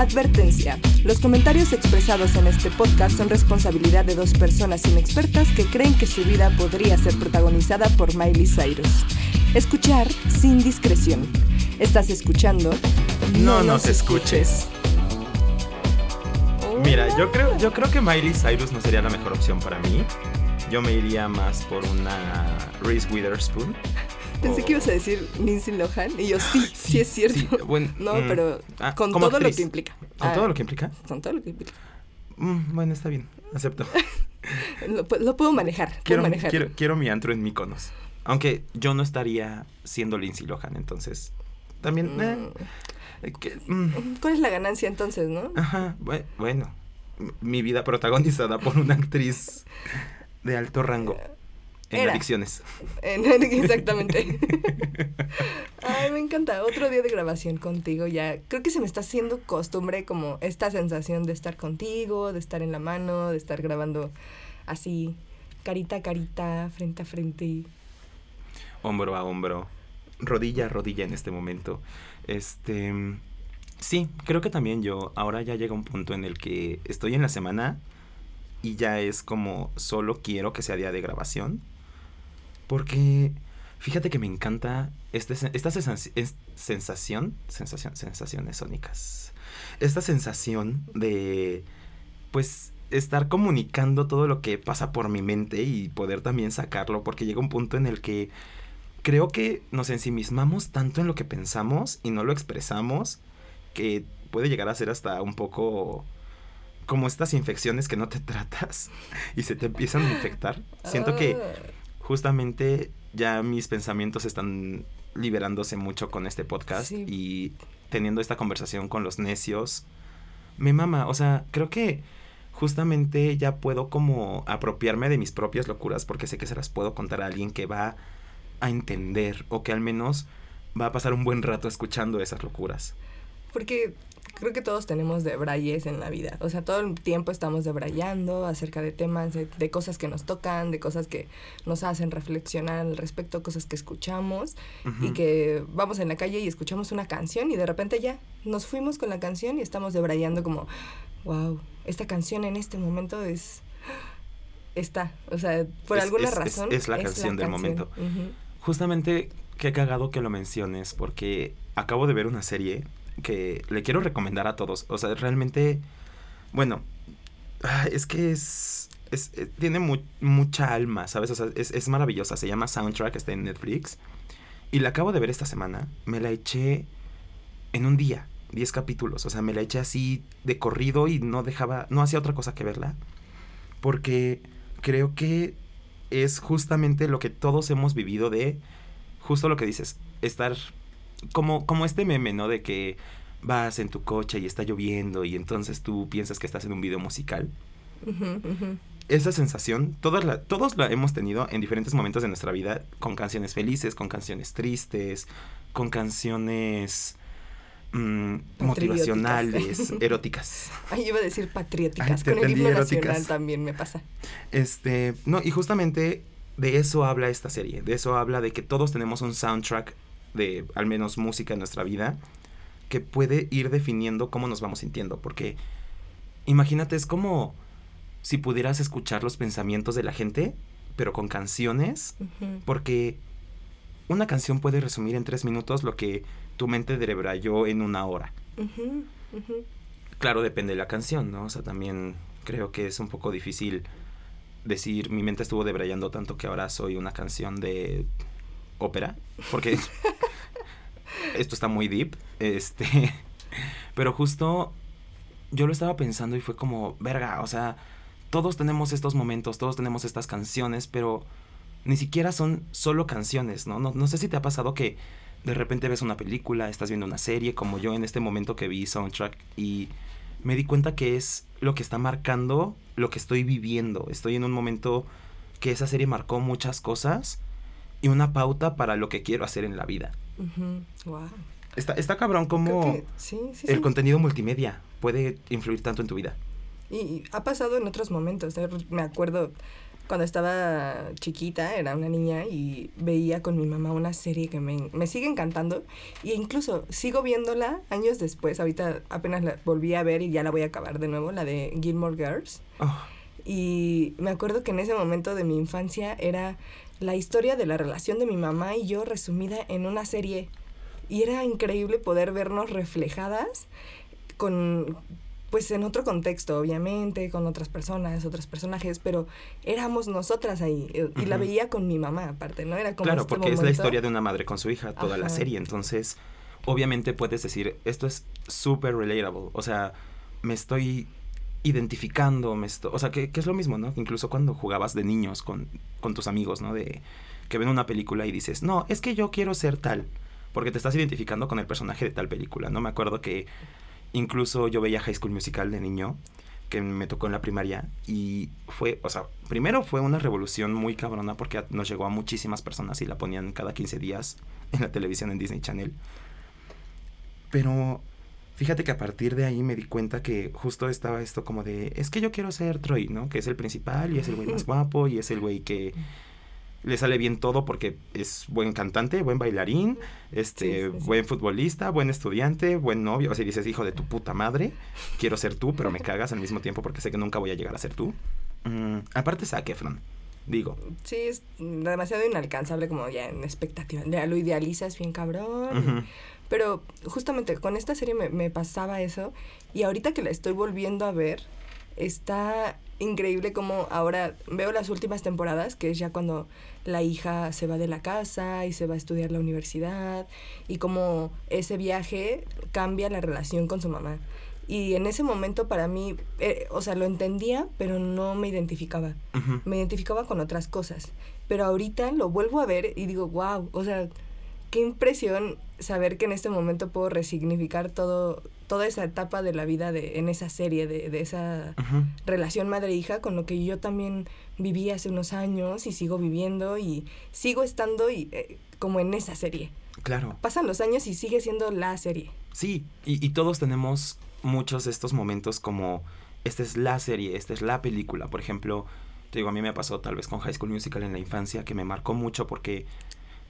Advertencia. Los comentarios expresados en este podcast son responsabilidad de dos personas inexpertas que creen que su vida podría ser protagonizada por Miley Cyrus. Escuchar sin discreción. Estás escuchando. No nos escuches. Mira, yo creo, yo creo que Miley Cyrus no sería la mejor opción para mí. Yo me iría más por una Reese Witherspoon. Pensé que ibas a decir Lindsay Lohan y yo sí, sí, es cierto. sí, bueno, no, mm, pero ah, con como todo lo que implica. ¿Con Ah, todo lo que implica? Con todo lo que implica. Mm, bueno, está bien, acepto. Lo, pu- lo puedo manejar. Puedo Quiero, manejar. quiero, quiero mi antro en Mykonos. Aunque yo no estaría siendo Lindsay Lohan, entonces también... eh, eh, que- mm, ¿Cuál es la ganancia entonces, no? ajá, bue- bueno, mi vida protagonizada por una actriz de alto rango en Era. adicciones. En- exactamente. Ay, me encanta. Otro día de grabación contigo ya. Creo que se me está haciendo costumbre como esta sensación de estar contigo, de estar en la mano, de estar grabando así, carita a carita, frente a frente. hombro a hombro, rodilla a rodilla en este momento. Este, sí, creo que también yo ahora ya llega un punto en el que estoy en la semana y ya es como solo quiero que sea día de grabación. Porque fíjate que me encanta este, esta sensa- es- sensación, sensación, sensaciones sónicas. Esta sensación de, pues, estar comunicando todo lo que pasa por mi mente y poder también sacarlo, porque llega un punto en el que creo que nos ensimismamos tanto en lo que pensamos y no lo expresamos, que puede llegar a ser hasta un poco como estas infecciones que no te tratas y se te empiezan a infectar. Siento que Ah, justamente ya mis pensamientos están liberándose mucho con este podcast Sí. y teniendo esta conversación con los necios. Me mama, o sea, creo que justamente ya puedo como apropiarme de mis propias locuras porque sé que se las puedo contar a alguien que va a entender o que al menos va a pasar un buen rato escuchando esas locuras. Porque creo que todos tenemos debrayes en la vida. O sea, todo el tiempo estamos debrayando acerca de temas, de, de cosas que nos tocan, de cosas que nos hacen reflexionar al respecto, cosas que escuchamos y que vamos en la calle y escuchamos una canción y de repente ya nos fuimos con la canción y estamos debrayando como, wow, esta canción en este momento es... Está, o sea, por Es- alguna es- razón. es la canción del momento. Justamente, qué cagado que lo menciones, porque acabo de ver una serie que le quiero recomendar a todos. O sea, realmente, bueno, ah, es que es, es- eh, tiene mu- mucha alma, ¿sabes? O sea, es, es maravillosa. Se llama Soundtrack, está en Netflix. Y la acabo de ver esta semana. Me la eché en un día, 10 capítulos. O sea, me la eché así de corrido y no dejaba, no hacía otra cosa que verla. Porque creo que es justamente lo que todos hemos vivido de, justo lo que dices, estar como, como este meme, ¿no? De que vas en tu coche y está lloviendo y entonces tú piensas que estás en un video musical. Esa sensación, todas la, todos la hemos tenido en diferentes momentos de nuestra vida, con canciones felices, con canciones tristes, con canciones mm, motivacionales, eróticas. Ay, iba a decir patrióticas. Ay, Con el himno eróticas. nacional también me pasa. Este, no, y justamente de eso habla esta serie, de eso habla de que todos tenemos un soundtrack de al menos música en nuestra vida que puede ir definiendo cómo nos vamos sintiendo, porque imagínate, es como si pudieras escuchar los pensamientos de la gente, pero con canciones, porque una canción puede resumir en tres minutos lo que tu mente debrayó en una hora. Claro, depende de la canción, ¿no? O sea, también creo que es un poco difícil decir mi mente estuvo debrayando tanto que ahora soy una canción de ópera, porque esto está muy deep, este, pero justo yo lo estaba pensando y fue como, verga, o sea, todos tenemos estos momentos, todos tenemos estas canciones, pero ni siquiera son solo canciones, ¿no? No, no sé si te ha pasado que de repente ves una película, estás viendo una serie, como yo en este momento que vi Soundtrack, y me di cuenta que es lo que está marcando lo que estoy viviendo. Estoy en un momento que esa serie marcó muchas cosas y una pauta para lo que quiero hacer en la vida. Wow. Está, está cabrón como que sí, sí, el sí. contenido multimedia puede influir tanto en tu vida. Y ha pasado en otros momentos. ¿eh? Me acuerdo cuando estaba chiquita, era una niña y veía con mi mamá una serie que me, me sigue encantando e incluso sigo viéndola años después, ahorita apenas la volví a ver y ya la voy a acabar de nuevo, la de Gilmore Girls. Oh, Y me acuerdo que en ese momento de mi infancia era la historia de la relación de mi mamá y yo resumida en una serie. Y era increíble poder vernos reflejadas con, pues en otro contexto, obviamente, con otras personas, otros personajes, pero éramos nosotras ahí. eh, Y la veía con mi mamá, aparte, ¿no? Era como claro, este porque es la historia de una madre con su hija, toda la serie. Entonces, obviamente puedes decir, esto es súper relatable. O sea, me estoy identificando, me esto- o sea, que, que es lo mismo, ¿no? Incluso cuando jugabas de niños con, con tus amigos, ¿no? De que ven una película y dices, no, es que yo quiero ser tal, porque te estás identificando con el personaje de tal película, ¿no? Me acuerdo que incluso yo veía High School Musical de niño, que me tocó en la primaria, y fue, o sea, primero fue una revolución muy cabrona porque nos llegó a muchísimas personas y la ponían cada 15 días en la televisión en Disney Channel. Pero fíjate que a partir de ahí me di cuenta que justo estaba esto como de, es que yo quiero ser Troy, ¿no? Que es el principal y es el güey más guapo y es el güey que le sale bien todo porque es buen cantante, buen bailarín, este, Sí, sí, sí. buen futbolista, buen estudiante, buen novio. O sea, dices, hijo de tu puta madre, quiero ser tú, pero me cagas al mismo tiempo porque sé que nunca voy a llegar a ser tú. Mm, aparte Zac Efron, digo. Sí, es demasiado inalcanzable como ya en expectativa. Ya lo idealizas bien cabrón. Pero justamente con esta serie me, me pasaba eso y ahorita que la estoy volviendo a ver, está increíble como ahora veo las últimas temporadas, que es ya cuando la hija se va de la casa y se va a estudiar la universidad y como ese viaje cambia la relación con su mamá. Y en ese momento para mí, eh, o sea, lo entendía, pero no me identificaba me identificaba con otras cosas. Pero ahorita lo vuelvo a ver y digo, wow, o sea, qué impresión saber que en este momento puedo resignificar todo, toda esa etapa de la vida de, en esa serie, de, de esa relación madre-hija con lo que yo también viví hace unos años y sigo viviendo y sigo estando y, eh, como en esa serie. Claro. Pasan los años y sigue siendo la serie. Sí, y, y todos tenemos muchos de estos momentos como, esta es la serie, esta es la película. Por ejemplo, te digo, a mí me pasó tal vez con High School Musical en la infancia, que me marcó mucho porque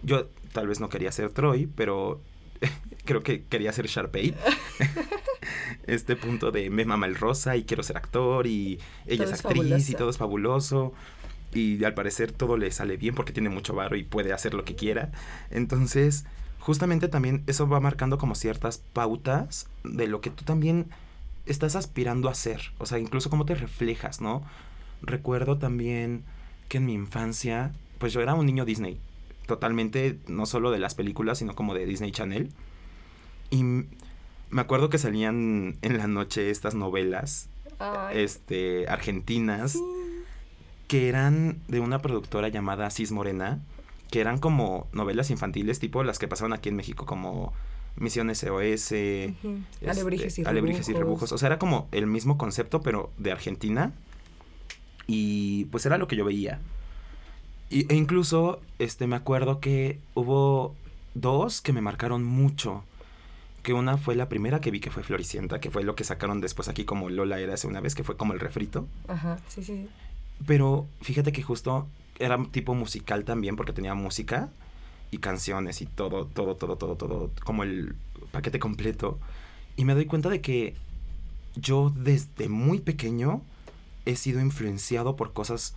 yo tal vez no quería ser Troy, pero creo que quería ser Sharpay. este punto de me mama el rosa y quiero ser actor y ella Todo es actriz y todo es fabuloso. Y al parecer todo le sale bien porque tiene mucho varo y puede hacer lo que quiera. Entonces, justamente también eso va marcando como ciertas pautas de lo que tú también estás aspirando a ser. O sea, incluso cómo te reflejas, ¿no? Recuerdo también que en mi infancia, pues yo era un niño Disney. Totalmente, no solo de las películas, sino como de Disney Channel. Y me acuerdo que salían en la noche estas novelas, Ay, este, argentinas, sí. que eran de una productora llamada Cis Morena, que eran como novelas infantiles, tipo las que pasaban aquí en México, como Misión SOS, Ujú. este, Alebrijes y Alebrijes y rebujos. O sea, era como el mismo concepto, pero de Argentina. Y pues era lo que yo veía. Y, e incluso, este, me acuerdo que hubo dos que me marcaron mucho. Que una fue la primera que vi que fue Floricienta, que fue lo que sacaron después aquí como Lola era hace una vez, que fue como el refrito. Ajá, sí, sí. Pero fíjate que justo era tipo musical también, porque tenía música y canciones y todo, todo, todo, todo, todo, como el paquete completo. Y me doy cuenta de que yo desde muy pequeño he sido influenciado por cosas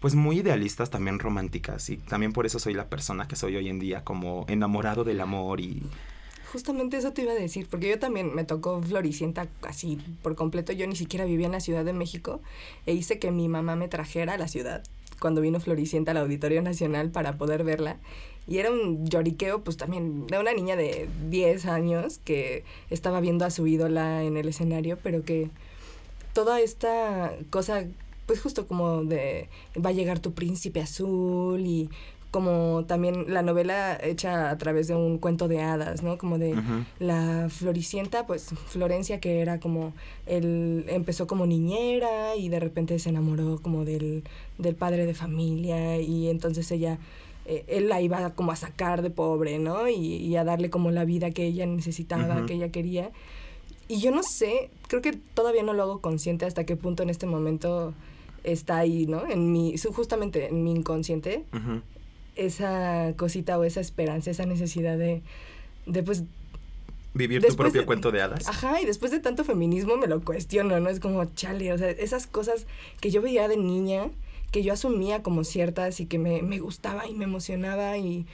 pues muy idealistas, también románticas. Y también por eso soy la persona que soy hoy en día, como enamorado del amor y... Justamente eso te iba a decir, porque yo también me tocó Floricienta así por completo. Yo ni siquiera vivía en la Ciudad de México e hice que mi mamá me trajera a la ciudad cuando vino Floricienta al Auditorio Nacional para poder verla. Y era un lloriqueo, pues también de una niña de 10 años que estaba viendo a su ídola en el escenario, pero que toda esta cosa, pues justo como de va a llegar tu príncipe azul y como también la novela hecha a través de un cuento de hadas, ¿no? Como de la Floricienta, pues Florencia que era como, él empezó como niñera y de repente se enamoró como del, del padre de familia y entonces ella, eh, él la iba como a sacar de pobre, ¿no? Y, y a darle como la vida que ella necesitaba, que ella quería. Y yo no sé, creo que todavía no lo hago consciente hasta qué punto en este momento está ahí, ¿no? En mi, justamente en mi inconsciente, esa cosita o esa esperanza, esa necesidad de, de pues, Vivir tu propio de- cuento de hadas. ajá, y después de tanto feminismo me lo cuestiono, ¿no? Es como, chale, o sea, esas cosas que yo veía de niña, que yo asumía como ciertas y que me, me gustaba y me emocionaba y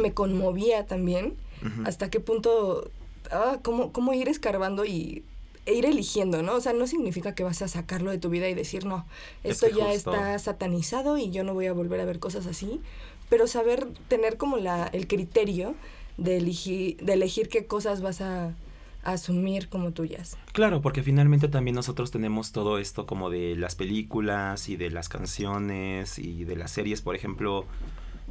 me conmovía también, hasta qué punto, ah, cómo, cómo ir escarbando y ir eligiendo, ¿no? O sea, no significa que vas a sacarlo de tu vida y decir, no, Es esto que ya justo- está satanizado y yo no voy a volver a ver cosas así, pero saber tener como la, el criterio de elegir, de elegir qué cosas vas a asumir como tuyas. Claro, porque finalmente también nosotros tenemos todo esto como de las películas y de las canciones y de las series, por ejemplo,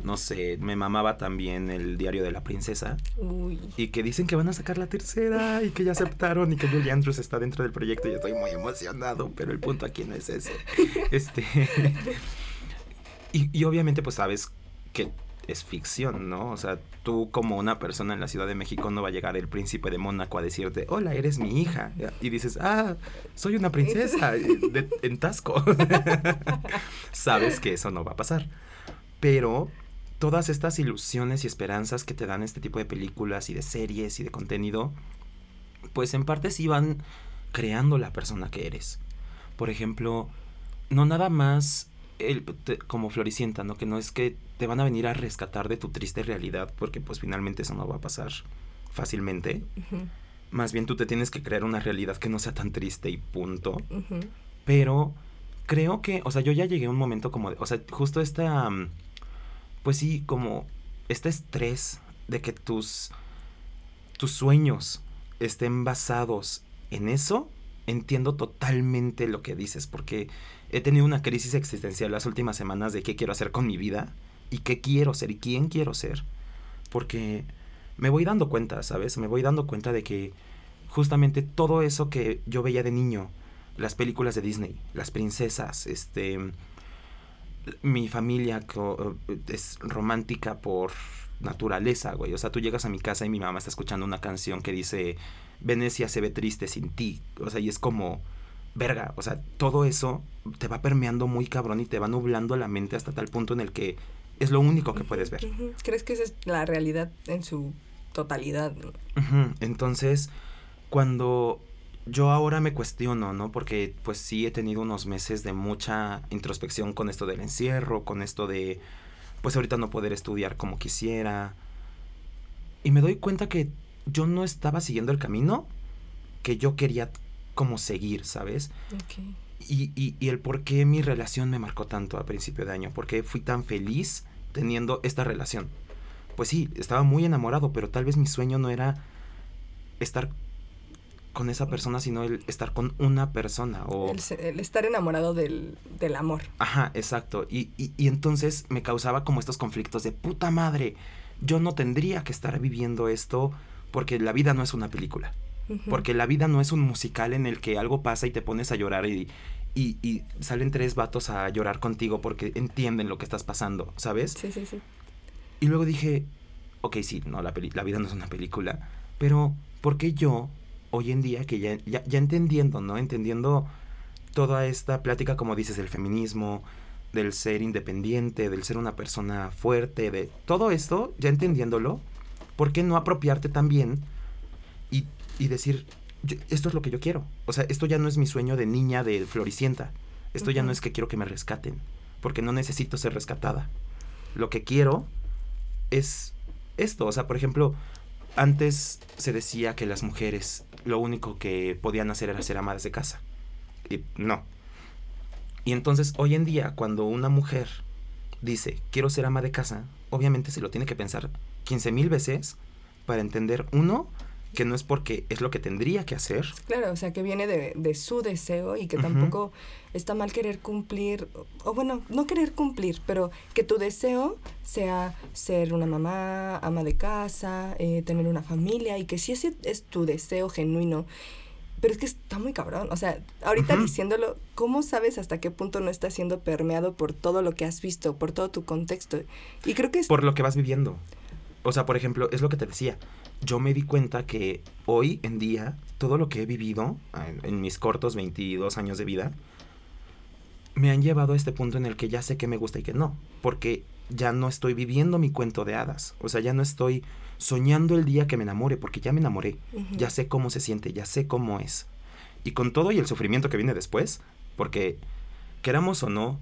no sé, me mamaba también el diario de la princesa Uy. y que dicen que van a sacar la tercera y que ya aceptaron y que Julie Andrews está dentro del proyecto y estoy muy emocionado, pero el punto aquí no es ese. Este y, y obviamente pues sabes que es ficción, ¿no? O sea, tú como una persona en la Ciudad de México no va a llegar el príncipe de Mónaco a decirte, hola, eres mi hija. Y dices, ah, soy una princesa eh, de- en Tasco. sabes que eso no va a pasar. Pero todas estas ilusiones y esperanzas que te dan este tipo de películas y de series y de contenido, pues en parte sí van creando la persona que eres. Por ejemplo, no nada más el- te- como Floricienta, ¿no? Que no es que te van a venir a rescatar de tu triste realidad, porque pues finalmente eso no va a pasar fácilmente. Más bien tú te tienes que crear una realidad que no sea tan triste y punto. Pero creo que, o sea, yo ya llegué a un momento como de, o sea, justo esta, mm, pues sí, como este estrés de que tus, tus sueños estén basados en eso, entiendo totalmente lo que dices, porque he tenido una crisis existencial las últimas semanas de qué quiero hacer con mi vida y qué quiero ser y quién quiero ser, porque me voy dando cuenta, ¿sabes? Me voy dando cuenta de que justamente todo eso que yo veía de niño, las películas de Disney, las princesas, este, mi familia co- es romántica por naturaleza, güey. O sea, tú llegas a mi casa y mi mamá está escuchando una canción que dice Venecia se ve triste sin ti. O sea, y es como verga, o sea, todo eso te va permeando muy cabrón y te va nublando la mente hasta tal punto en el que es lo único que puedes ver. ¿Crees que esa es la realidad en su totalidad? Entonces, cuando yo ahora me cuestiono, ¿no? Porque pues sí he tenido unos meses de mucha introspección con esto del encierro, con esto de pues ahorita no poder estudiar como quisiera. Y me doy cuenta que yo no estaba siguiendo el camino que yo quería como seguir, ¿sabes? Y, y, y el por qué mi relación me marcó tanto a principio de año, por qué fui tan feliz teniendo esta relación. Pues sí, estaba muy enamorado, pero tal vez mi sueño no era estar con esa persona, sino el estar con una persona. O... El, estar enamorado del, del amor. Ajá, exacto. Y, y, y entonces me causaba como estos conflictos de puta madre. Yo no tendría que estar viviendo esto porque la vida no es una película. Porque la vida no es un musical en el que algo pasa y te pones a llorar y, y, y salen tres vatos a llorar contigo porque entienden lo que estás pasando, ¿sabes? Sí, sí, sí. Y luego dije, ok, sí, no, la, peli- la vida no es una película, pero ¿por qué yo, hoy en día, que ya, ya, ya entendiendo, ¿no? Entendiendo toda esta plática, como dices, del feminismo, del ser independiente, del ser una persona fuerte, de todo esto, ya entendiéndolo, ¿por qué no apropiarte también y, y decir, "Yo- esto es lo que yo quiero? O sea, esto ya no es mi sueño de niña de Floricienta, esto ya no es que quiero que me rescaten, porque no necesito ser rescatada. Lo que quiero es esto, o sea, por ejemplo, antes se decía que las mujeres lo único que podían hacer era ser amadas de casa. Y no. Y entonces hoy en día cuando una mujer dice quiero ser ama de casa, obviamente se lo tiene que pensar 15 mil veces para entender, uno, que no es porque es lo que tendría que hacer. Claro, o sea, que viene de, de su deseo y que tampoco está mal querer cumplir, o, bueno, no querer cumplir, pero que tu deseo sea ser una mamá, ama de casa, eh, tener una familia y que si ese es tu deseo genuino. Pero es que está muy cabrón. O sea, ahorita diciéndolo, ¿cómo sabes hasta qué punto no está siendo permeado por todo lo que has visto, por todo tu contexto? Y creo que es... por lo que vas viviendo. O sea, por ejemplo, es lo que te decía. Yo me di cuenta que hoy en día, todo lo que he vivido en, en mis cortos 22 años de vida, me han llevado a este punto en el que ya sé que me gusta y que no, porque ya no estoy viviendo mi cuento de hadas, o sea, ya no estoy soñando el día que me enamore, porque ya me enamoré, ya sé cómo se siente, ya sé cómo es. Y con todo y el sufrimiento que viene después, porque queramos o no,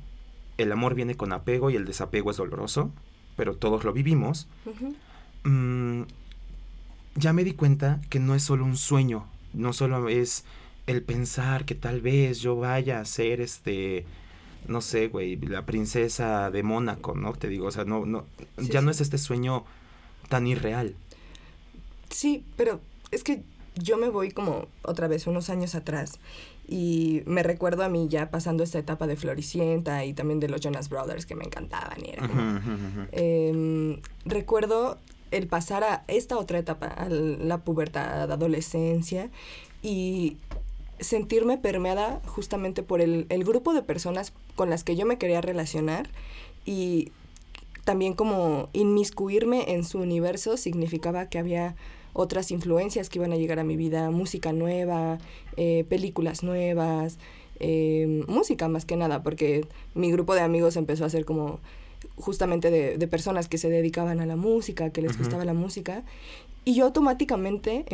el amor viene con apego y el desapego es doloroso, pero todos lo vivimos, mm, ya me di cuenta que no es solo un sueño, no solo es el pensar que tal vez yo vaya a ser este no sé, güey, la princesa de Mónaco, ¿no? Te digo, o sea, no, no, ya no es este sueño tan irreal. Sí, pero es que yo me voy como otra vez unos años atrás y me recuerdo a mí ya pasando esta etapa de Floricienta y también de los Jonas Brothers que me encantaban y era em, recuerdo el pasar a esta otra etapa, a la pubertad, adolescencia y sentirme permeada justamente por el, grupo de personas con las que yo me quería relacionar y también como inmiscuirme en su universo significaba que había otras influencias que iban a llegar a mi vida, música nueva, eh, películas nuevas, eh, música más que nada, porque mi grupo de amigos empezó a ser como justamente de, personas que se dedicaban a la música, que les gustaba la música, y yo automáticamente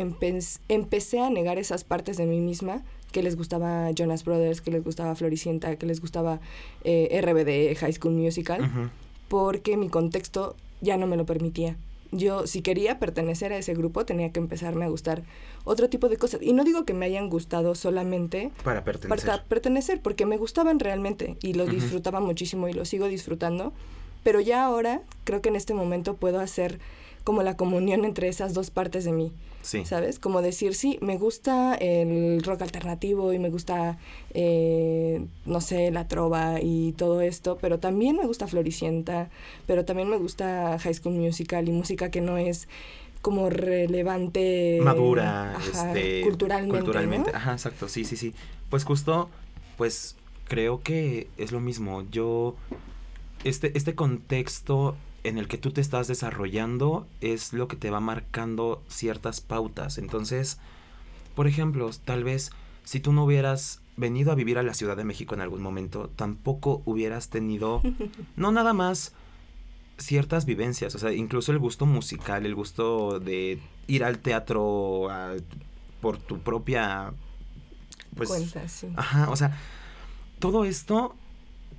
empecé a negar esas partes de mí misma que les gustaba Jonas Brothers, que les gustaba Floricienta, que les gustaba eh, RBD, High School Musical, porque mi contexto ya no me lo permitía yo si quería pertenecer a ese grupo tenía que empezarme a gustar otro tipo de cosas. Y no digo que me hayan gustado solamente para pertenecer, para pertenecer porque me gustaban realmente y lo disfrutaba muchísimo y lo sigo disfrutando. Pero ya ahora creo que en este momento puedo hacer como la comunión entre esas dos partes de mí. Sí. ¿Sabes? Como decir, sí, me gusta el rock alternativo y me gusta, eh, no sé, la trova y todo esto, pero también me gusta Floricienta, pero también me gusta High School Musical y música que no es como relevante. Madura, este, culturalmente. Culturalmente, ajá, exacto, sí, sí, sí. Pues justo, pues creo que es lo mismo. Yo, este, este contexto en el que tú te estás desarrollando es lo que te va marcando ciertas pautas. Entonces, por ejemplo, tal vez si tú no hubieras venido a vivir a la Ciudad de México en algún momento, tampoco hubieras tenido, no nada más ciertas vivencias, o sea, incluso el gusto musical, el gusto de ir al teatro por tu propia... Pues, Cuenta, sí. Ajá, o sea, todo esto,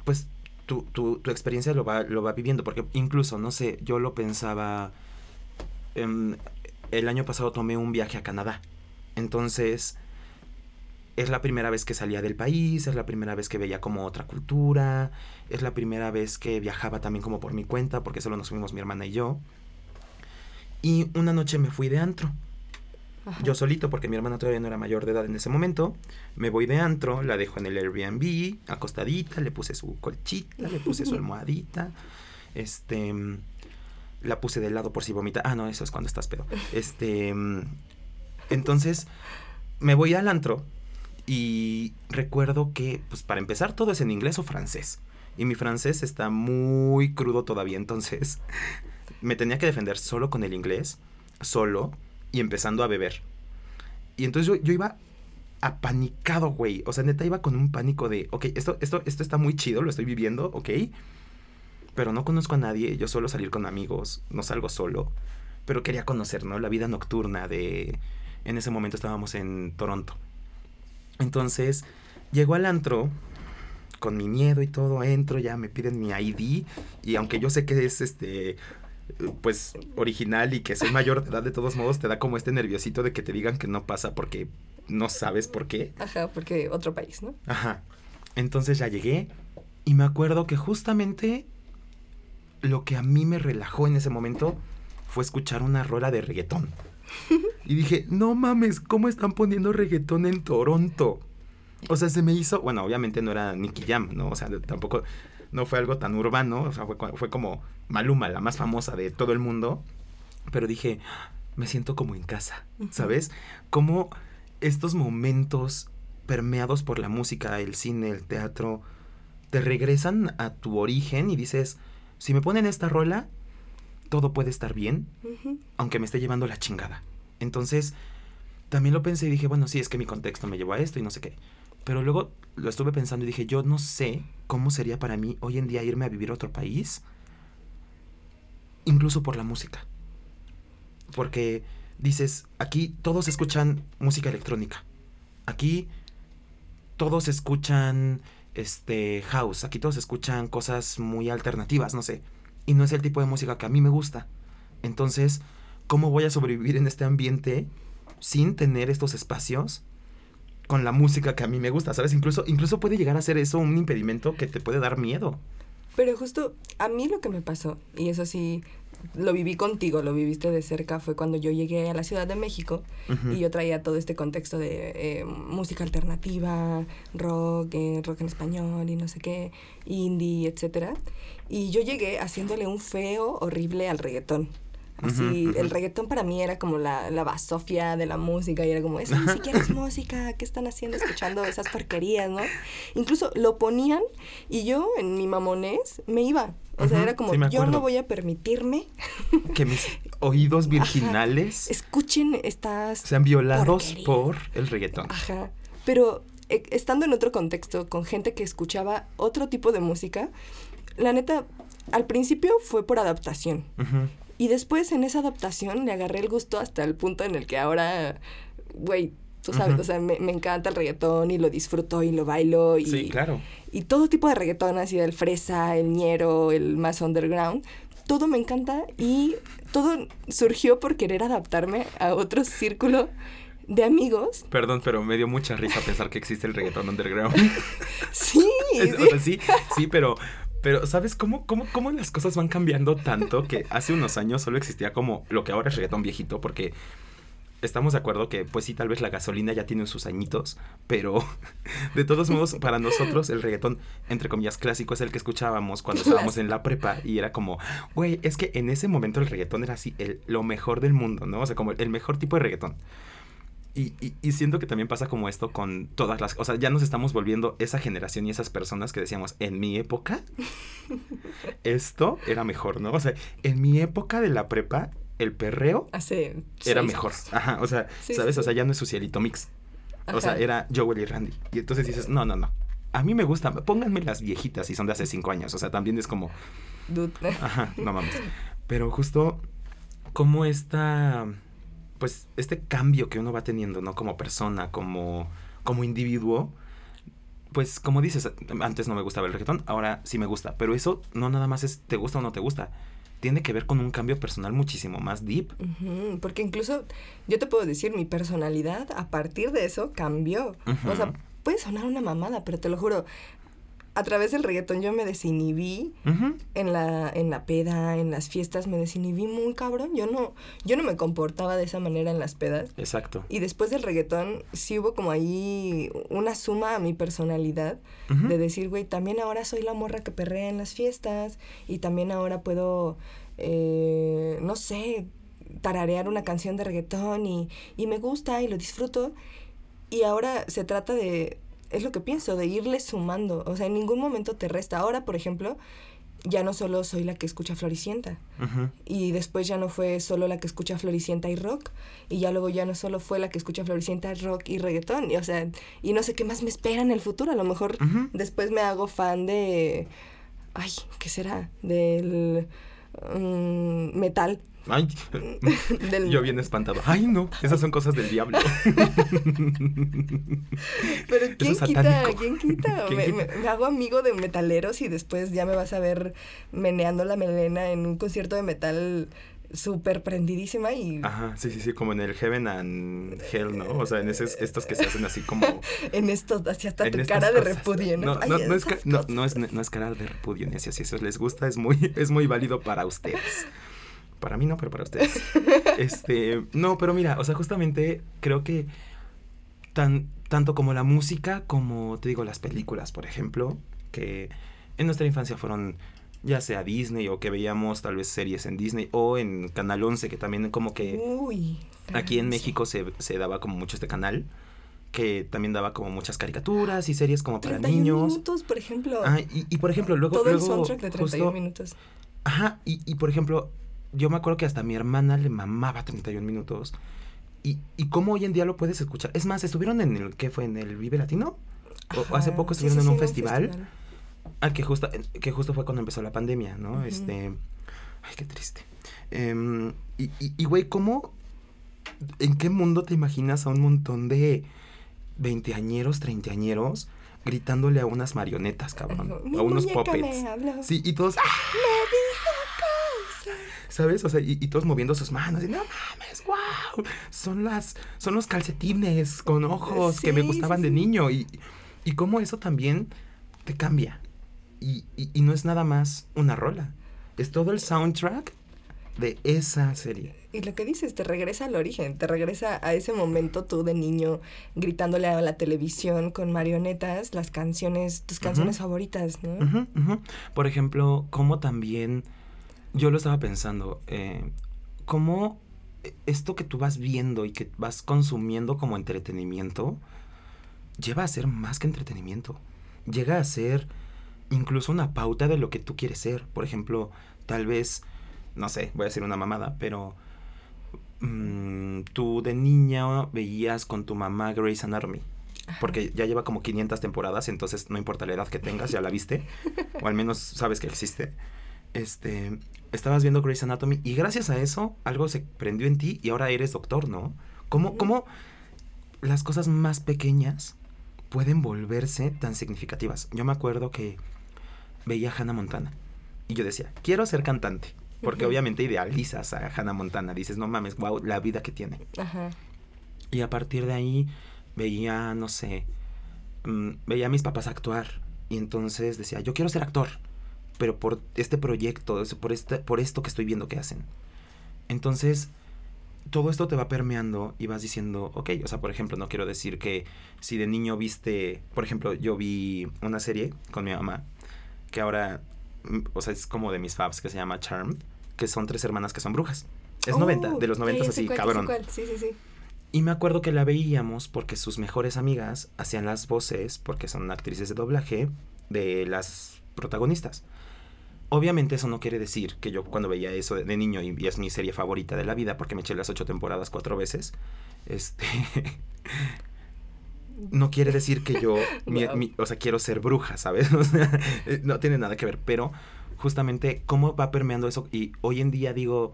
pues tu, tu, tu, experiencia lo va, lo va viviendo, porque incluso, no sé, yo lo pensaba, em, el año pasado tomé un viaje a Canadá, entonces es la primera vez que salía del país, es la primera vez que veía como otra cultura, es la primera vez que viajaba también como por mi cuenta, porque solo nos fuimos mi hermana y yo. Y una noche me fui de antro yo solito, porque mi hermana todavía no era mayor de edad en ese momento. Me voy de antro, la dejo en el Airbnb, acostadita, le puse su colchita, le puse su almohadita. Este. La puse de lado por si vomita. Ah, no, eso es cuando estás pedo. Este. Entonces, me voy al antro y recuerdo que, pues para empezar, todo es en inglés o francés. Y mi francés está muy crudo todavía, entonces me tenía que defender solo con el inglés, solo y empezando a beber. Y entonces yo, yo iba apanicado, güey. O sea, neta iba con un pánico de, ok, esto, esto, esto está muy chido, lo estoy viviendo, ok. Pero no conozco a nadie, yo suelo salir con amigos, no salgo solo. Pero quería conocer, ¿no? La vida nocturna de... En ese momento estábamos en Toronto. Entonces, llego al antro, con mi miedo y todo, entro, ya me piden mi ID. Y aunque yo sé que es este pues original y que soy mayor de edad de todos modos te da como este nerviosito de que te digan que no pasa porque no sabes por qué. Ajá, porque otro país, ¿no? Ajá. Entonces ya llegué y me acuerdo que justamente lo que a mí me relajó en ese momento fue escuchar una rola de reggaetón. y dije, no mames, ¿cómo están poniendo reggaetón en Toronto? O sea, se me hizo, bueno, obviamente no era Nicky Jam, ¿no? O sea, tampoco no fue algo tan urbano, o sea, fue, fue como Maluma, la más famosa de todo el mundo, pero dije, me siento como en casa, ¿sabes? Como estos momentos permeados por la música, el cine, el teatro, te regresan a tu origen y dices, si me ponen esta rola, todo puede estar bien, aunque me esté llevando la chingada. Entonces, también lo pensé y dije, bueno, sí, es que mi contexto me llevó a esto y no sé qué. Pero luego lo estuve pensando y dije, yo no sé cómo sería para mí hoy en día irme a vivir a otro país, incluso por la música. Porque dices, aquí todos escuchan música electrónica. Aquí todos escuchan este house, aquí todos escuchan cosas muy alternativas, no sé. Y no es el tipo de música que a mí me gusta. Entonces, ¿cómo voy a sobrevivir en este ambiente sin tener estos espacios con la música que a mí me gusta, ¿sabes? Incluso, incluso puede llegar a ser eso un impedimento que te puede dar miedo. Pero justo a mí lo que me pasó, y eso sí, lo viví contigo, lo viviste de cerca, fue cuando yo llegué a la Ciudad de México y yo traía todo este contexto de eh, música alternativa, rock, eh, rock en español y no sé qué, indie, etcétera. Y yo llegué haciéndole un feo horrible al reggaetón. Así, el reggaetón para mí era como la, la basofia de la música y era como, eso ni siquiera es música, ¿qué están haciendo escuchando esas porquerías, no? Incluso lo ponían y yo en mi mamonés me iba. O sea, era como, sí, yo no voy a permitirme, Que mis oídos virginales escuchen estas sean violados porquerías. por el reggaetón. Ajá. Pero eh, estando en otro contexto, con gente que escuchaba otro tipo de música, la neta, al principio fue por adaptación. Ujú. Y después en esa adaptación le agarré el gusto hasta el punto en el que ahora, güey, tú sabes, o sea, me, me encanta el reggaetón y lo disfruto y lo bailo. Y, Sí, claro. y todo tipo de reggaetón, así el fresa, el ñero, el más underground. Todo me encanta y todo surgió por querer adaptarme a otro círculo de amigos. Perdón, pero me dio mucha risa pensar que existe el reggaetón underground. Sí, Es- sí. o sea, sí, sí, pero, pero ¿sabes cómo, cómo, cómo las cosas van cambiando tanto que hace unos años solo existía como lo que ahora es reggaetón viejito? Porque estamos de acuerdo que, pues sí, tal vez la gasolina ya tiene sus añitos, pero de todos modos, para nosotros el reggaetón, entre comillas, clásico es el que escuchábamos cuando estábamos en la prepa y era como, güey, es que en ese momento el reggaetón era así, el, lo mejor del mundo, ¿no? O sea, como el mejor tipo de reggaetón. Y, y, y siento que también pasa como esto con todas las... O sea, ya nos estamos volviendo esa generación y esas personas que decíamos, en mi época, esto era mejor, ¿no? O sea, en mi época de la prepa, el perreo Hace era mejor. años. Ajá, o sea, Sí, ¿sabes? sí, O sea, ya no es su cielito mix. O sea, era Joel y Randy. Y entonces dices, no, no, no. A mí me gusta, pónganme las viejitas si son de hace cinco años. O sea, también es como, Dude. Ajá, no mames. Pero justo como esta, pues, este cambio que uno va teniendo, ¿no? Como persona, como, como individuo, pues, como dices, antes no me gustaba el reggaetón, ahora sí me gusta. Pero eso no nada más es te gusta o no te gusta. Tiene que ver con un cambio personal muchísimo más deep. Porque incluso yo te puedo decir, mi personalidad a partir de eso cambió. O sea, puede sonar una mamada, pero te lo juro, a través del reggaetón yo me desinhibí en la, en la peda, en las fiestas, me desinhibí muy cabrón. Yo no, yo no me comportaba de esa manera en las pedas. Exacto. Y después del reggaetón sí hubo como ahí una suma a mi personalidad de decir, güey, también ahora soy la morra que perrea en las fiestas y también ahora puedo, eh, no sé, tararear una canción de reggaetón y, y me gusta y lo disfruto. Y ahora se trata de, es lo que pienso, de irle sumando. O sea, en ningún momento te resta. Ahora, por ejemplo, ya no solo soy la que escucha Floricienta. Y después ya no fue solo la que escucha Floricienta y rock. Y ya luego ya no solo fue la que escucha Floricienta, rock y reggaetón. Y, o sea, y no sé qué más me espera en el futuro. A lo mejor después me hago fan de... Ay, ¿qué será? Del mm, metal. Ay, Del, yo bien espantado. Ay, no, esas son cosas del diablo. Pero ¿quién es quita? ¿Quién quita? ¿Quién me, quita? me- me hago amigo de metaleros y después ya me vas a ver meneando la melena en un concierto de metal súper prendidísima y Ajá, sí, sí, sí, como en el Heaven and Hell, ¿no? O sea, en esos, estos que se hacen así como... en esto, así hasta tu cara de repudio. No, no, no es, ca- no, es, no es cara de repudio, ni así, si eso les gusta, es muy, es muy válido para ustedes. Para mí no, pero para ustedes. Este, no, pero mira, o sea, justamente creo que tan, tanto como la música, como te digo, las películas, por ejemplo, que en nuestra infancia fueron ya sea Disney o que veíamos tal vez series en Disney o en Canal 11, que también como que... Uy. Aquí en. México se, se daba como mucho este canal, que también daba como muchas caricaturas y series como para 31 niños. minutos, por ejemplo. Ah, y, y por ejemplo, luego... Todo el luego soundtrack de 31 justo- minutos. Ajá, y, y por ejemplo, yo me acuerdo que hasta mi hermana le mamaba 31 minutos. Y, y cómo hoy en día lo puedes escuchar. Es más, estuvieron en el, ¿qué fue? ¿En el Vive Latino? o hace poco estuvieron en un festival, al que justo, que justo fue cuando empezó la pandemia, ¿no? Este, ay, qué triste. Em, y, y, güey, ¿cómo, en qué mundo te imaginas a un montón de veinteañeros, treintañeros gritándole a unas marionetas, cabrón? a unos puppets. Sí, y todos... ¡Ah! ¿Sabes? O sea, y, todos moviendo sus manos. Y no mames, wow. Son las, son los calcetines con ojos que me gustaban de niño. Y, y cómo eso también te cambia. Y, y, no es nada más una rola. Es todo el soundtrack de esa serie. Y lo que dices, te regresa al origen, te regresa a ese momento tú de niño gritándole a la televisión con marionetas las canciones, tus canciones favoritas, ¿no? Por ejemplo, cómo también, yo lo estaba pensando, eh, cómo esto que tú vas viendo y que vas consumiendo como entretenimiento, lleva a ser más que entretenimiento. Llega a ser incluso una pauta de lo que tú quieres ser. Por ejemplo, tal vez, no sé, voy a decir una mamada, pero mm, tú de niña veías con tu mamá Grey's Anatomy. Porque ya lleva como 500 temporadas, entonces no importa la edad que tengas, ya la viste. o al menos sabes que existe. Este, estabas viendo Grey's Anatomy y gracias a eso algo se prendió en ti y ahora eres doctor, ¿no? ¿Cómo, cómo las cosas más pequeñas pueden volverse tan significativas? Yo me acuerdo que veía a Hannah Montana. Y yo decía, quiero ser cantante. Porque obviamente idealizas a Hannah Montana. Dices, no mames, wow, la vida que tiene. Y a partir de ahí veía, no sé, mm, veía a mis papás actuar. Y entonces decía, yo quiero ser actor. Pero por este proyecto, por, este, por esto que estoy viendo que hacen. Entonces, todo esto te va permeando y vas diciendo, ok, o sea, por ejemplo, no quiero decir que si de niño viste, por ejemplo, yo vi una serie con mi mamá que ahora, mm, o sea, es como de mis faves, que se llama Charmed, que son tres hermanas que son brujas. Es 90, de los 90 así, cabrón. Sí, sí, sí. Y me acuerdo que la veíamos porque sus mejores amigas hacían las voces, porque son actrices de doblaje, de las protagonistas. Obviamente eso no quiere decir que yo cuando veía eso de, niño y, es mi serie favorita de la vida porque me eché las ocho temporadas cuatro veces, este, no quiere decir que yo, o sea, quiero ser bruja, ¿sabes? O sea, no tiene nada que ver, pero justamente cómo va permeando eso y hoy en día digo,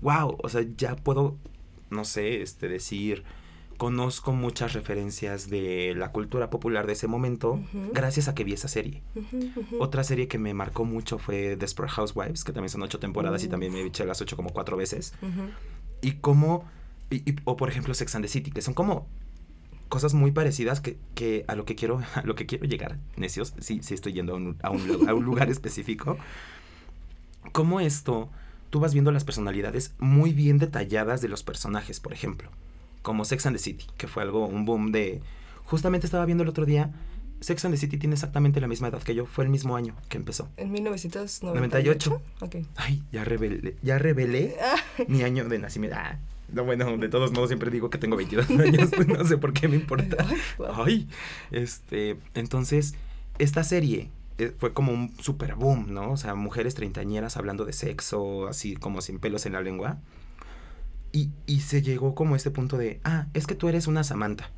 wow, o sea, ya puedo, no sé, este, decir, conozco muchas referencias de la cultura popular de ese momento gracias a que vi esa serie. Otra serie que me marcó mucho fue Desperate Housewives, que también son ocho temporadas y también me eché las ocho como cuatro veces. Y cómo, o por ejemplo Sex and the City, que son como cosas muy parecidas que, a lo que quiero a lo que quiero llegar, necios, sí, sí estoy yendo a un, a un, lugar específico. Como esto, tú vas viendo las personalidades muy bien detalladas de los personajes, por ejemplo, como Sex and the City, que fue algo, un boom de... Justamente estaba viendo el otro día, Sex and the City tiene exactamente la misma edad que yo, fue el mismo año que empezó. ¿En 1998? Okay. Ay, ya revelé, ya revelé mi año de nacimiento. Ah, no, bueno, de todos modos siempre digo que tengo 22 años, no sé por qué me importa. Ay, este, entonces, esta serie eh, fue como un super boom, ¿no? O sea, mujeres treintañeras hablando de sexo, así como sin pelos en la lengua. Y, y se llegó como a este punto de, ah, es que tú eres una Samantha.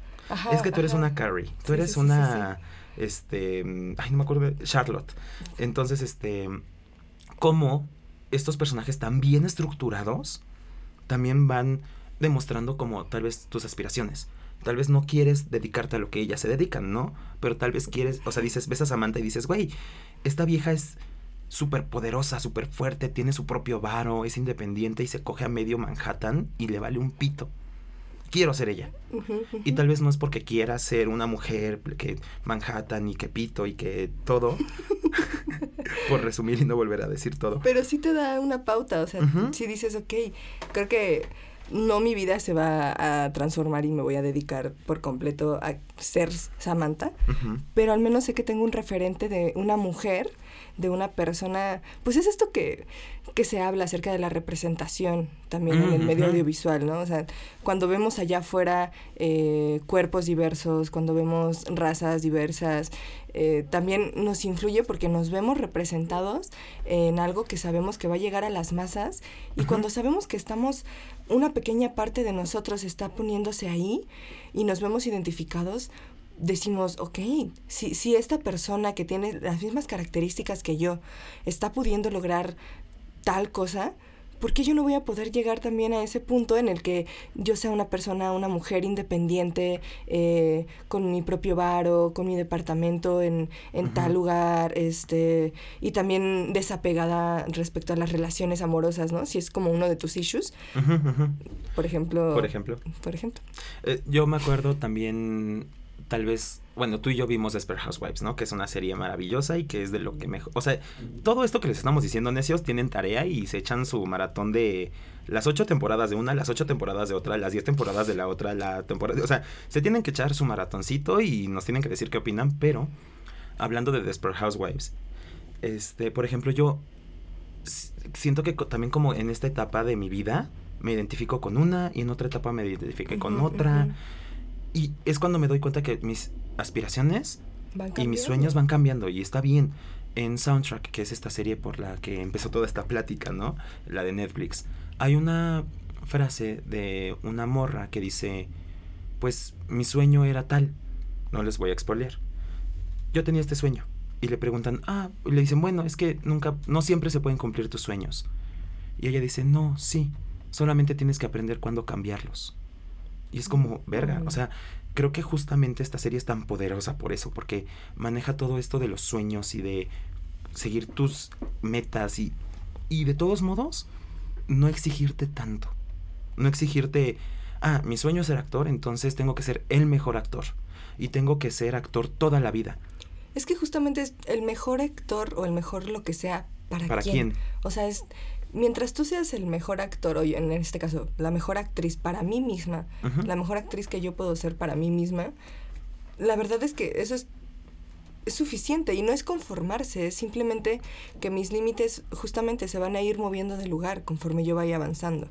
es que tú eres una Carrie. Tú eres una, este, ay, no me acuerdo, Charlotte. Entonces, este, cómo estos personajes tan bien estructurados también van demostrando como tal vez tus aspiraciones. Tal vez no quieres dedicarte a lo que ellas se dedican, ¿no? Pero tal vez quieres, o sea, dices, ves a Samantha y dices, güey, esta vieja es súper poderosa, súper fuerte, tiene su propio varo, es independiente y se coge a medio Manhattan y le vale un pito. Quiero ser ella. Y tal vez no es porque quiera ser una mujer que Manhattan y que pito y que todo. por resumir y no volver a decir todo. Pero sí te da una pauta, o sea, si dices, ok, creo que no mi vida se va a transformar y me voy a dedicar por completo a ser Samantha, pero al menos sé que tengo un referente de una mujer de una persona, pues es esto que, que se habla acerca de la representación también en el medio audiovisual, ¿no? O sea, cuando vemos allá afuera eh, cuerpos diversos, cuando vemos razas diversas, eh, también nos influye porque nos vemos representados en algo que sabemos que va a llegar a las masas y cuando sabemos que estamos, una pequeña parte de nosotros está poniéndose ahí y nos vemos identificados, decimos, ok, si, si esta persona que tiene las mismas características que yo está pudiendo lograr tal cosa, ¿por qué yo no voy a poder llegar también a ese punto en el que yo sea una persona, una mujer independiente, eh, con mi propio varo, con mi departamento en, en tal lugar, este, y también desapegada respecto a las relaciones amorosas, ¿no? Si es como uno de tus issues. Por ejemplo. Por ejemplo. Por ejemplo. Eh, yo me acuerdo también tal vez, bueno, tú y yo vimos Desperate Housewives, ¿no? Que es una serie maravillosa y que es de lo que mejor... O sea, todo esto que les estamos diciendo, necios, tienen tarea y se echan su maratón de las ocho temporadas de una, las ocho temporadas de otra, las diez temporadas de la otra, la temporada... O sea, se tienen que echar su maratoncito y nos tienen que decir qué opinan, pero hablando de Desperate Housewives, este, por ejemplo, yo siento que también como en esta etapa de mi vida me identifico con una y en otra etapa me identifique con otra. Y es cuando me doy cuenta que mis aspiraciones y mis sueños van cambiando y está bien. En Soundtrack, que es esta serie por la que empezó toda esta plática, ¿no? La de Netflix. Hay una frase de una morra que dice, pues mi sueño era tal. No les voy a expoliar. Yo tenía este sueño. Y le preguntan, ah, y le dicen, bueno, es que nunca, no siempre se pueden cumplir tus sueños. Y ella dice, no, sí, solamente tienes que aprender cuándo cambiarlos. Y es como, verga, o sea, creo que justamente esta serie es tan poderosa por eso, porque maneja todo esto de los sueños y de seguir tus metas y, y de todos modos, no exigirte tanto. No exigirte, ah, mi sueño es ser actor, entonces tengo que ser el mejor actor. Y tengo que ser actor toda la vida. Es que justamente es el mejor actor o el mejor lo que sea, ¿para, ¿Para quién? O sea, es mientras tú seas el mejor actor, o en este caso, la mejor actriz para mí misma, la mejor actriz que yo puedo ser para mí misma, la verdad es que eso es, suficiente y no es conformarse, es simplemente que mis límites justamente se van a ir moviendo de lugar conforme yo vaya avanzando.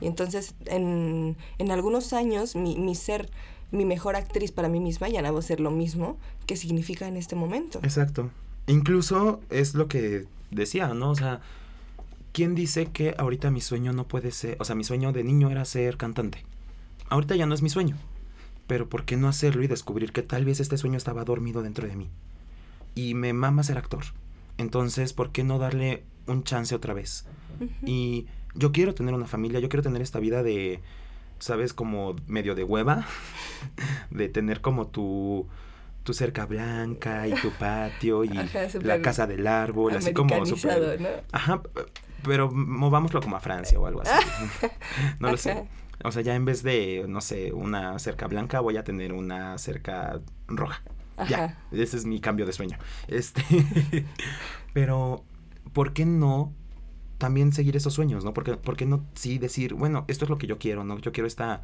Y entonces, en, en algunos años, mi, mi ser mi mejor actriz para mí misma ya no va a ser lo mismo que significa en este momento. Exacto. Incluso es lo que decía, ¿no? O sea, ¿quién dice que ahorita mi sueño no puede ser, o sea, mi sueño de niño era ser cantante? Ahorita ya no es mi sueño. Pero ¿por qué no hacerlo y descubrir que tal vez este sueño estaba dormido dentro de mí? Y me mama ser actor. Entonces, ¿por qué no darle un chance otra vez? Y yo quiero tener una familia, yo quiero tener esta vida de, ¿sabes? Como medio de hueva, de tener como tu tu cerca blanca y tu patio y la casa del árbol, así como super... ¿no? Ajá, pero movámoslo como a Francia o algo así. no lo sé. O sea, ya en vez de, no sé, una cerca blanca, voy a tener una cerca roja. Ya, ese es mi cambio de sueño. Este, pero, ¿por qué no también seguir esos sueños, no? ¿Por qué no sí decir, bueno, esto es lo que yo quiero, ¿no? Yo quiero esta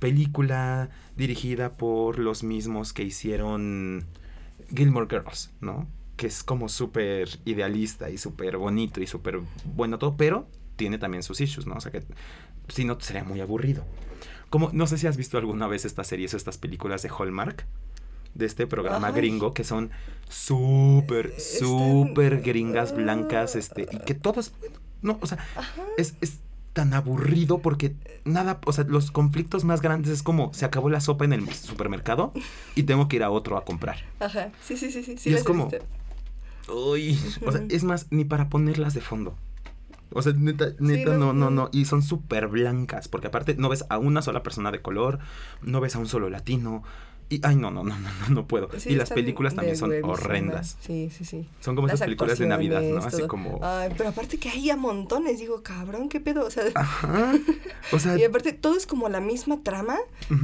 película dirigida por los mismos que hicieron Gilmore Girls, ¿no? Que es como súper idealista y súper bonito y súper bueno todo, pero tiene también sus issues, ¿no? O sea que si no sería muy aburrido. Como, no sé si has visto alguna vez estas series o estas películas de Hallmark, de este programa gringo, que son súper, súper gringas, blancas, este, y que todas, no, o sea, es, es tan aburrido porque nada, o sea, los conflictos más grandes es como se acabó la sopa en el supermercado y tengo que ir a otro a comprar. Ajá, sí, sí, sí, sí. y es como, Uy, o sea, es más, ni para ponerlas de fondo. O sea, neta, neta, no, no, no. Y son súper blancas, porque aparte no ves a una sola persona de color, no ves a un solo latino. Y, ay, no, no, no, no, no puedo. y las películas también son horrendas. Sí, sí, sí. Son como esas películas de Navidad, ¿no? Así como... Ay, pero aparte que hay a montones, digo, cabrón, ¿qué pedo? O sea... Ajá. O sea... y aparte todo es como la misma trama,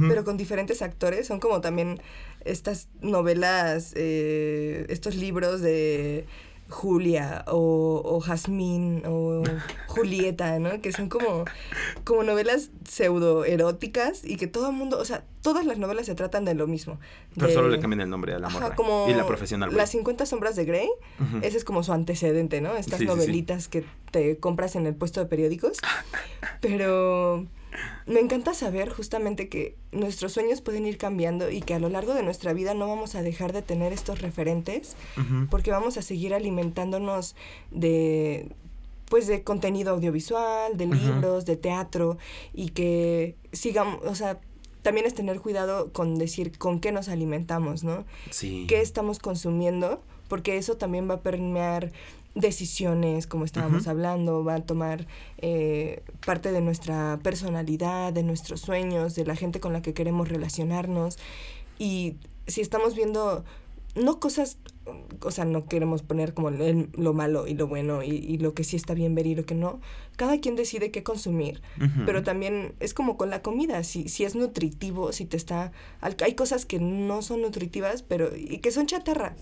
pero con diferentes actores. Son como también estas novelas, eh, estos libros de Julia o, o Jazmín o Julieta, ¿no? Que son como, como novelas pseudo eróticas y que todo el mundo, o sea, todas las novelas se tratan de lo mismo. Pero solo le cambian el nombre a la morra. Como y la profesional. Las 50 sombras de Grey, ese es como su antecedente, ¿no? Estas novelitas que te compras en el puesto de periódicos. Pero me encanta saber justamente que nuestros sueños pueden ir cambiando y que a lo largo de nuestra vida no vamos a dejar de tener estos referentes porque vamos a seguir alimentándonos de pues de contenido audiovisual, de libros, de teatro y que sigamos, o sea, también es tener cuidado con decir con qué nos alimentamos, ¿no? Sí. ¿Qué estamos consumiendo? Porque eso también va a permear decisiones, como estábamos hablando, va a tomar eh, parte de nuestra personalidad, de nuestros sueños, de la gente con la que queremos relacionarnos. Y si estamos viendo, no cosas, o sea, no queremos poner como lo malo y lo bueno y, lo que sí está bien ver y lo que no. Cada quien decide qué consumir, pero también es como con la comida, si, si es nutritivo, si te está... Hay cosas que no son nutritivas, pero y que son chatarra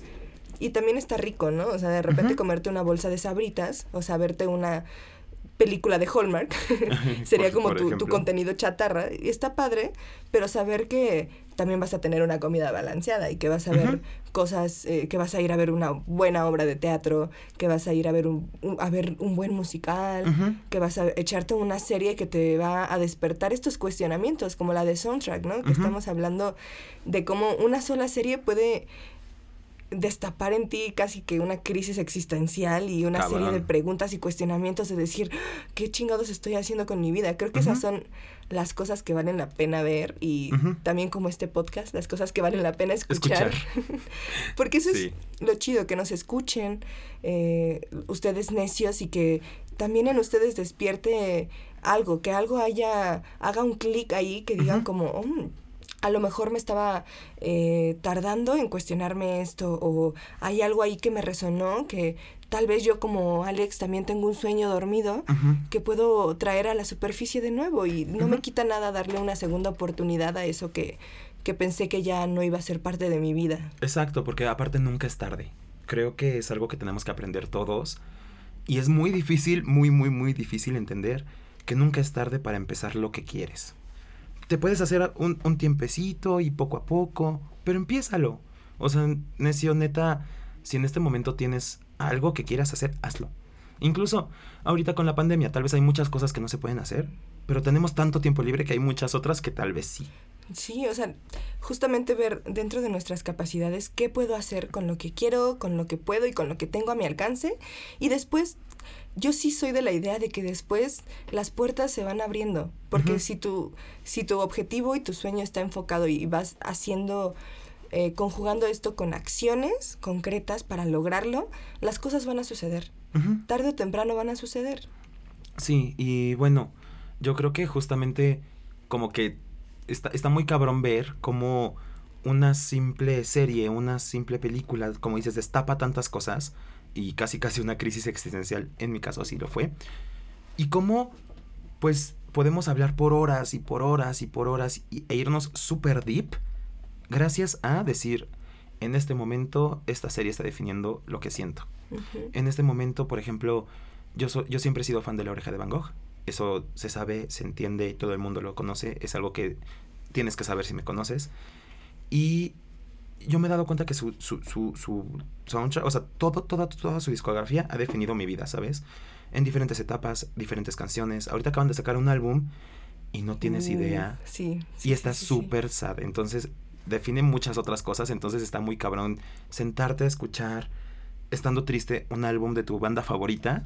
y también está rico, ¿no? O sea, de repente comerte una bolsa de sabritas, o sea, verte una película de Hallmark, sería como tu, tu, contenido chatarra. Y está padre, pero saber que también vas a tener una comida balanceada y que vas a ver cosas, eh, que vas a ir a ver una buena obra de teatro, que vas a ir a ver un, a ver un buen musical, que vas a echarte una serie que te va a despertar estos cuestionamientos, como la de Soundtrack, ¿no? Que estamos hablando de cómo una sola serie puede destapar en ti casi que una crisis existencial y una serie de preguntas y cuestionamientos de decir, ¿qué chingados estoy haciendo con mi vida? Creo que esas son las cosas que valen la pena ver y también como este podcast, las cosas que valen la pena escuchar. Porque eso es lo chido, que nos escuchen eh, ustedes necios y que también en ustedes despierte algo, que algo haya, haga un clic ahí, que digan como, oh, a lo mejor me estaba eh, tardando en cuestionarme esto o hay algo ahí que me resonó que tal vez yo como Alex también tengo un sueño dormido que puedo traer a la superficie de nuevo y no me quita nada darle una segunda oportunidad a eso que, que pensé que ya no iba a ser parte de mi vida. Exacto, porque aparte nunca es tarde. Creo que es algo que tenemos que aprender todos y es muy difícil, muy, muy, muy difícil entender que nunca es tarde para empezar lo que quieres te puedes hacer un, tiempecito y poco a poco, pero empiézalo. O sea, necio, neta, si en este momento tienes algo que quieras hacer, hazlo. Incluso ahorita con la pandemia, tal vez hay muchas cosas que no se pueden hacer, pero tenemos tanto tiempo libre que hay muchas otras que tal vez sí. Sí, o sea, justamente ver dentro de nuestras capacidades qué puedo hacer con lo que quiero, con lo que puedo y con lo que tengo a mi alcance. Y después yo sí soy de la idea de que después las puertas se van abriendo, porque si, tu, si tu objetivo y tu sueño está enfocado y vas haciendo, eh, conjugando esto con acciones concretas para lograrlo, las cosas van a suceder. Tarde o temprano van a suceder. Sí, y bueno, yo creo que justamente como que está, está muy cabrón ver cómo una simple serie, una simple película, como dices, destapa tantas cosas y casi casi una crisis existencial, en mi caso así lo fue. Y cómo, pues, podemos hablar por horas y por horas y por horas e irnos super deep gracias a decir, en este momento esta serie está definiendo lo que siento. En este momento, por ejemplo, yo, yo siempre he sido fan de La Oreja de Van Gogh. Eso se sabe, se entiende, todo el mundo lo conoce. Es algo que tienes que saber si me conoces. Y yo me he dado cuenta que su, su, su, su soundtrack, o sea, todo, toda, toda su discografía ha definido mi vida, ¿sabes? En diferentes etapas, diferentes canciones. Ahorita acaban de sacar un álbum y no tienes idea. Sí. y está súper sad. Entonces, define muchas otras cosas. Entonces, está muy cabrón sentarte a escuchar, estando triste, un álbum de tu banda favorita.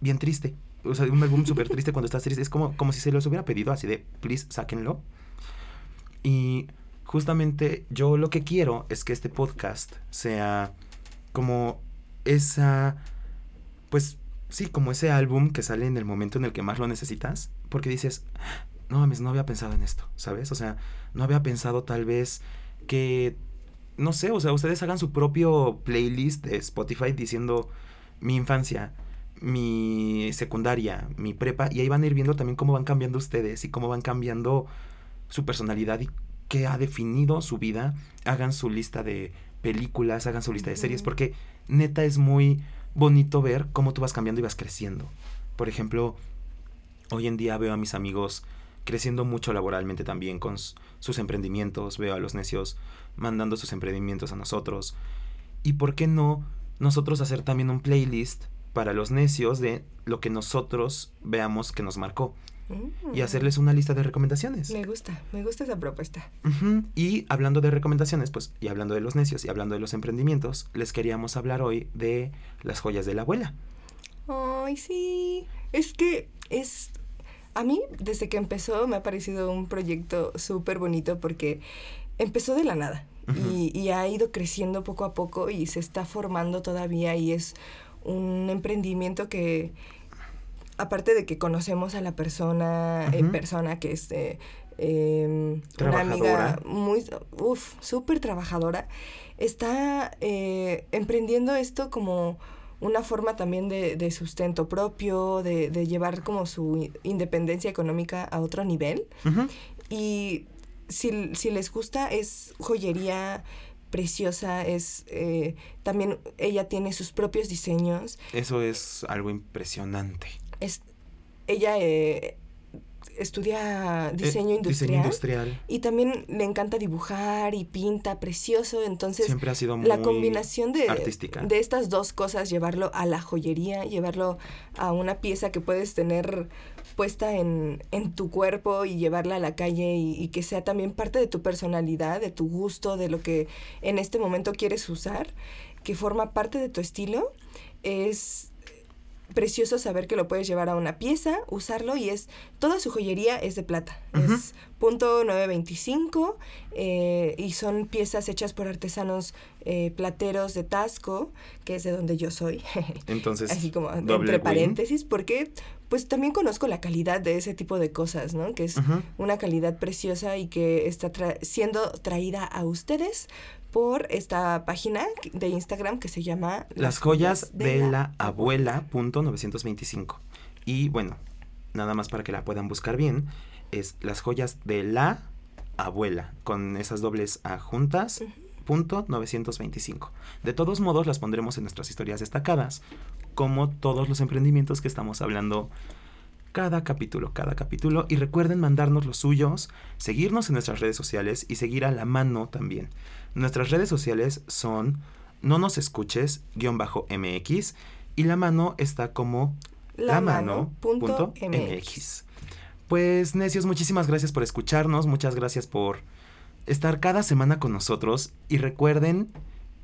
Bien triste. O sea, un álbum súper triste cuando estás triste. Es como, como si se los hubiera pedido así de, please, sáquenlo. Y justamente yo lo que quiero es que este podcast sea como esa, pues sí, como ese álbum que sale en el momento en el que más lo necesitas, porque dices, no mames, no había pensado en esto, ¿sabes? O sea, no había pensado tal vez que, no sé, o sea, ustedes hagan su propio playlist de Spotify diciendo mi infancia, mi secundaria, mi prepa, y ahí van a ir viendo también cómo van cambiando ustedes y cómo van cambiando su personalidad y que ha definido su vida, hagan su lista de películas, hagan su lista de series, porque neta es muy bonito ver cómo tú vas cambiando y vas creciendo. Por ejemplo, hoy en día veo a mis amigos creciendo mucho laboralmente también con sus emprendimientos, veo a los necios mandando sus emprendimientos a nosotros. ¿Y por qué no nosotros hacer también un playlist para los necios de lo que nosotros veamos que nos marcó? Y hacerles una lista de recomendaciones. Me gusta, me gusta esa propuesta. Y hablando de recomendaciones, pues, y hablando de los necios y hablando de los emprendimientos, les queríamos hablar hoy de las joyas de la abuela. Ay, sí. Es que es a mí, desde que empezó, me ha parecido un proyecto súper bonito porque empezó de la nada y, y ha ido creciendo poco a poco y se está formando todavía y es un emprendimiento que, aparte de que conocemos a la persona en Ujú. persona, que es eh, eh, una amiga muy, uff, súper trabajadora, está eh, emprendiendo esto como una forma también de, de sustento propio, de, de llevar como su independencia económica a otro nivel. Y si, si les gusta, es joyería preciosa, es eh, también ella tiene sus propios diseños. Eso es algo impresionante. Es, ella eh, estudia diseño Eh, industrial. Diseño industrial. Y también le encanta dibujar y pinta precioso. Entonces, Siempre ha sido muy la combinación de, artística. de estas dos cosas, llevarlo a la joyería, llevarlo a una pieza que puedes tener puesta en, en tu cuerpo y llevarla a la calle y, y que sea también parte de tu personalidad, de tu gusto, de lo que en este momento quieres usar, que forma parte de tu estilo, es precioso saber que lo puedes llevar a una pieza, usarlo y es toda su joyería es de plata. Es punto 925 eh, y son piezas hechas por artesanos eh, plateros de Tasco, que es de donde yo soy. Entonces, Así como entre win. paréntesis, porque pues también conozco la calidad de ese tipo de cosas, ¿no? Que es una calidad preciosa y que está tra- siendo traída a ustedes por esta página de Instagram que se llama Las joyas de la abuela punto 925. Y bueno, nada más para que la puedan buscar bien, es las joyas de la abuela, con esas dobles A juntas, Ujú. punto 925. De todos modos, las pondremos en nuestras historias destacadas, como todos los emprendimientos que estamos hablando cada capítulo, cada capítulo. Y recuerden mandarnos los suyos, seguirnos en nuestras redes sociales y seguir a la mano también. Nuestras redes sociales son no nos escuches guion bajo MX y la mano está como La mano punto punto MX. Pues necios, muchísimas gracias por escucharnos, muchas gracias por estar cada semana con nosotros y recuerden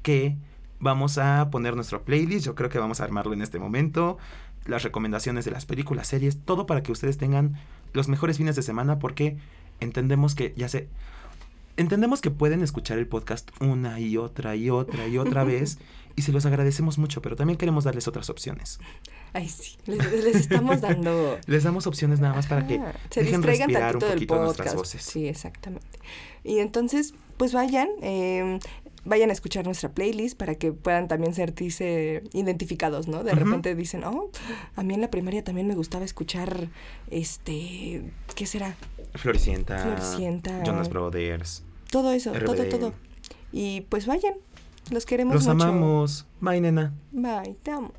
que vamos a poner nuestro playlist, yo creo que vamos a armarlo en este momento, las recomendaciones de las películas, series, todo para que ustedes tengan los mejores fines de semana porque entendemos que ya sé entendemos que pueden escuchar el podcast una y otra y otra y otra vez y se los agradecemos mucho, pero también queremos darles otras opciones. Ay, sí, les, les estamos dando... Les damos opciones nada más para que se dejen distraigan respirar un poquito nuestras podcast. voces. Sí, exactamente. Y entonces, pues vayan, eh, vayan a escuchar nuestra playlist para que puedan también sentirse identificados, ¿no? De repente dicen, oh, a mí en la primaria también me gustaba escuchar, este, ¿qué será? Floricienta, Floricienta. Jonas Brothers. Todo eso, todo, todo. Y pues vayan, los queremos Los mucho. amamos. Bye, nena. Bye, te amo.